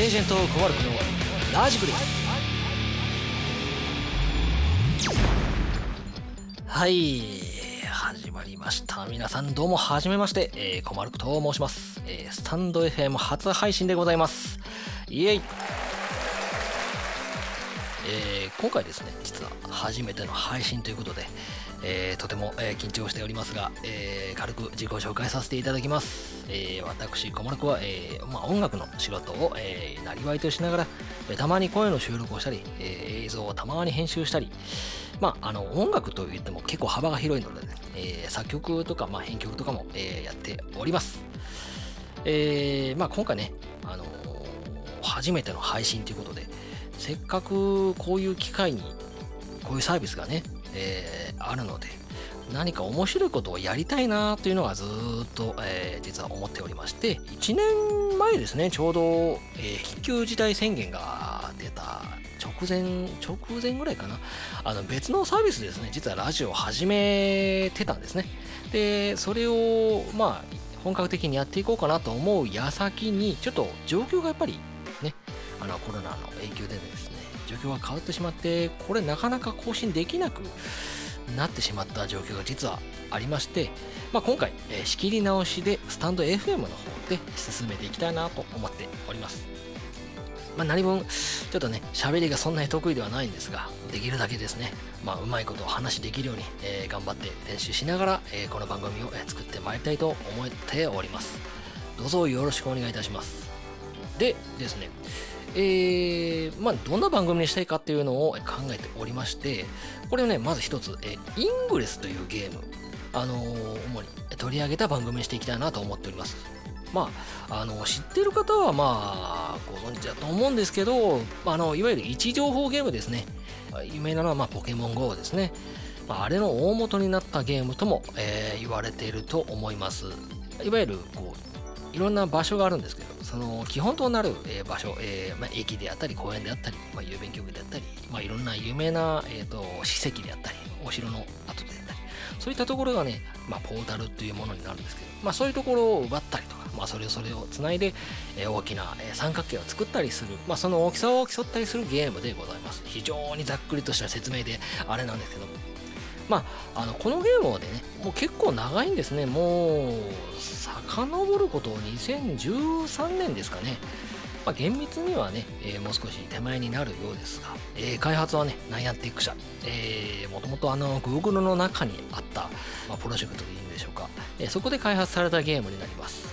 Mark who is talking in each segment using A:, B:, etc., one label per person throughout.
A: エージェントコワルクのラジクですはい始まりました。皆さんどうもはじめまして、えー、コマルクと申します、えースタンド FM 初配信でございます。イエイ。えー今回ですね実は初めての配信ということで、えーとても、えー緊張しておりますが、え軽く自己紹介させていただきます、え私小丸子は、えまあ、音楽の仕事を、えー、なりわいとしながら、えたまに声の収録をしたり、え映像をたまに編集したりまあ、あの音楽といっても結構幅が広いのでね、え作曲とか、まあ、編曲とかも、えやっております。えまあ、今回ね、あの初めての配信ということで、せっかくこういう機会に、こういうサービスがね、えーあるので、何か面白いことをやりたいなというのがずっと、えー実は思っておりまして、1年前ですね、ちょうど、えー緊急事態宣言が出た直前、直前ぐらいかな、あの別のサービスですね、実はラジオを始めてたんですね。で、それを、まあ、本格的にやっていこうかなと思う矢先に、ちょっと状況がやっぱり、あのコロナの影響でですね、状況が変わってしまって、これなかなか更新できなくなってしまった状況が実はありまして、まあ、今回、えー仕切り直しでスタンド FM の方で進めていきたいなと思っております。まあ、何分、ちょっとね、喋りがそんなに得意ではないんですが、できるだけですね、まあ、うまいことを話できるように、えー頑張って練習しながら、えーこの番組を、え作ってまいりたいと思っております。どうぞよろしくお願いいたします。でですね、えーまあ、どんな番組にしたいかっていうのを考えておりまして、これをね、まず一つ、えーイングレスというゲーム、あのー主に取り上げた番組にしていきたいなと思っております。まあ、あの知ってる方はまあご存知だと思うんですけどあのいわゆる位置情報ゲームですね。有名なのはまあポケモン GO ですね、まあ、あれの大元になったゲームとも、えー言われていると思います。いわゆるこういろんな場所があるんですけどその基本となる、えー場所、えーまあ、駅であったり公園であったり、まあ、郵便局であったり、まあ、いろんな有名な、えー、と史跡であったりお城の跡であったりそういったところがね、まあ、ポータルというものになるんですけど、まあ、そういうところを奪ったりとか、まあ、それをそれをつないで、えー大きな、え三角形を作ったりする、まあ、その大きさを競ったりするゲームでございます。非常にざっくりとした説明であれなんですけども。まあ、あのこのゲームはねもう結構長いんですね。もう遡ること2013年ですかね。まあ、厳密にはね、えーもう少し手前になるようですが、えー開発はね、ナイアンティック社、えー、もともとあの Google の中にあった、まあ、プロジェクトでいいんでしょうか、えーそこで開発されたゲームになります。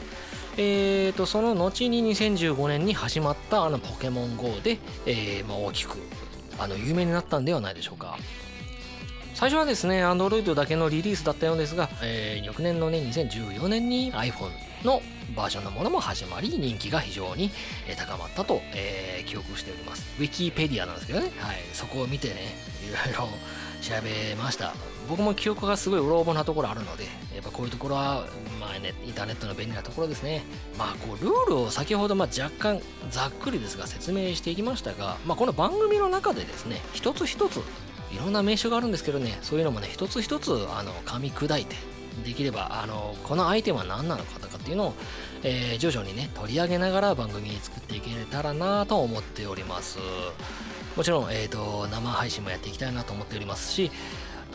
A: えー、とその後に2015年に始まったあのポケモン GO で、えーまあ、大きくあの有名になったんではないでしょうか。最初はですね、Android だけのリリースだったようですが、えー翌年のね、2014年に iPhone のバージョンのものも始まり、人気が非常にえー高まったと、えー記憶しております。Wikipedia なんですけどね、はい、そこを見てね、いろいろ 調べました。僕も記憶がすごいうろ覚えなところあるので、やっぱこういうところは、まあね、インターネットの便利なところですね。まあ、こう、ルールを先ほど、まあ、若干ざっくりですが説明していきましたが、まあ、この番組の中でですね、一つ一ついろんな名称があるんですけどねそういうのもね一つ一つあの噛み砕いてできればあのこのアイテムは何なのかとかっていうのを、えー徐々にね取り上げながら番組に作っていけたらなと思っております。もちろん、えー、と生配信もやっていきたいなと思っておりますし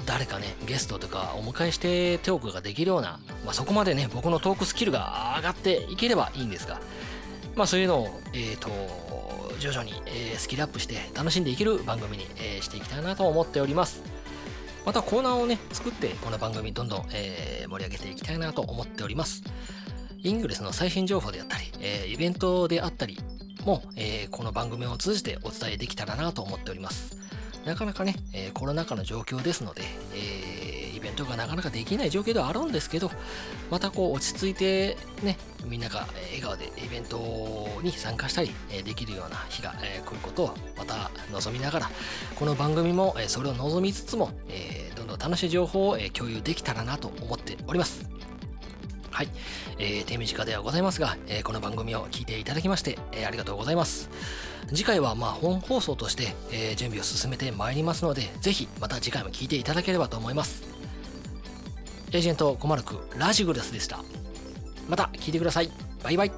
A: 誰かねゲストとかお迎えしてトークができるような、まあ、そこまでね僕のトークスキルが上がっていければいいんですがまあそういうのを、えー、と徐々に、えースキルアップして楽しんでいける番組に、えーしていきたいなと思っております。またコーナーをね、作ってこの番組どんどん、えー盛り上げていきたいなと思っております。イングレスの最新情報であったり、えーイベントであったりも、えーこの番組を通じてお伝えできたらなと思っております。なかなかね、えーコロナ禍の状況ですので、えーントがなかなかできない状況ではあるんですけど、またこう落ち着いてね、みんなが笑顔でイベントに参加したりえできるような日がえ来ることをまた望みながら、この番組もえそれを望みつつも、えどんどん楽しい情報をえ共有できたらなと思っております。はい、えー手短ではございますが、えーこの番組を聞いていただきまして、えーありがとうございます。次回はまあ本放送として、えー準備を進めてまいりますので、ぜひまた次回も聞いていただければと思います。エージェントコマルクラジグラスでした。また聞いてください。バイバイ。